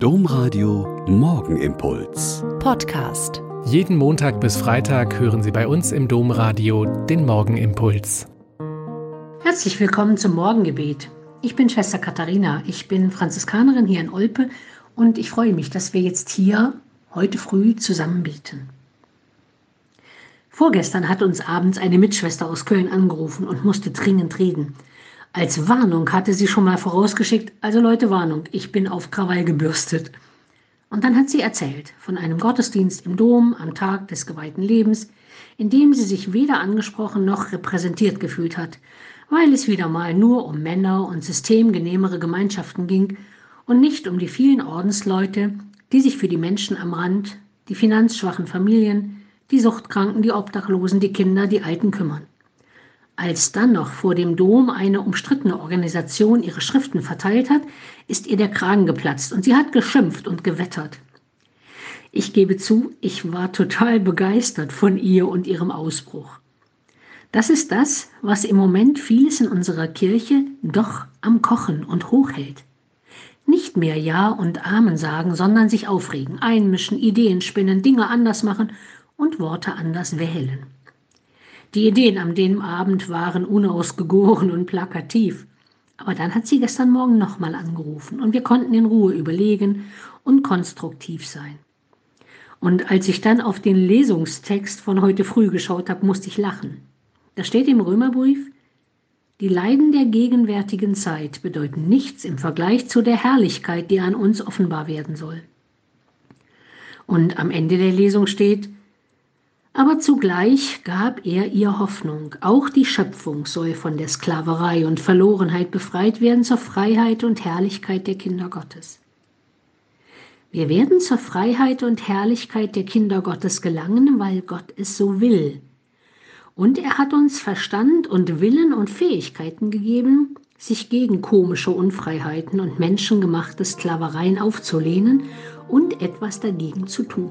Domradio Morgenimpuls. Podcast. Jeden Montag bis Freitag hören Sie bei uns im Domradio den Morgenimpuls. Herzlich willkommen zum Morgengebet. Ich bin Schwester Katharina, ich bin Franziskanerin hier in Olpe und ich freue mich, dass wir jetzt hier heute früh zusammen beten. Vorgestern hat uns abends eine Mitschwester aus Köln angerufen und musste dringend reden. Als Warnung hatte sie schon mal vorausgeschickt, also Leute, Warnung, ich bin auf Krawall gebürstet. Und dann hat sie erzählt von einem Gottesdienst im Dom am Tag des geweihten Lebens, in dem sie sich weder angesprochen noch repräsentiert gefühlt hat, weil es wieder mal nur um Männer und systemgenehmere Gemeinschaften ging und nicht um die vielen Ordensleute, die sich für die Menschen am Rand, die finanzschwachen Familien, die Suchtkranken, die Obdachlosen, die Kinder, die Alten kümmern. Als dann noch vor dem Dom eine umstrittene Organisation ihre Schriften verteilt hat, ist ihr der Kragen geplatzt und sie hat geschimpft und gewettert. Ich gebe zu, ich war total begeistert von ihr und ihrem Ausbruch. Das ist das, was im Moment vieles in unserer Kirche doch am Kochen und hochhält. Nicht mehr Ja und Amen sagen, sondern sich aufregen, einmischen, Ideen spinnen, Dinge anders machen und Worte anders wählen. Die Ideen an dem Abend waren unausgegoren und plakativ. Aber dann hat sie gestern Morgen nochmal angerufen und wir konnten in Ruhe überlegen und konstruktiv sein. Und als ich dann auf den Lesungstext von heute früh geschaut habe, musste ich lachen. Da steht im Römerbrief, die Leiden der gegenwärtigen Zeit bedeuten nichts im Vergleich zu der Herrlichkeit, die an uns offenbar werden soll. Und am Ende der Lesung steht, aber zugleich gab er ihr Hoffnung. Auch die Schöpfung soll von der Sklaverei und Verlorenheit befreit werden zur Freiheit und Herrlichkeit der Kinder Gottes. Wir werden zur Freiheit und Herrlichkeit der Kinder Gottes gelangen, weil Gott es so will. Und er hat uns Verstand und Willen und Fähigkeiten gegeben, sich gegen komische Unfreiheiten und menschengemachte Sklavereien aufzulehnen und etwas dagegen zu tun.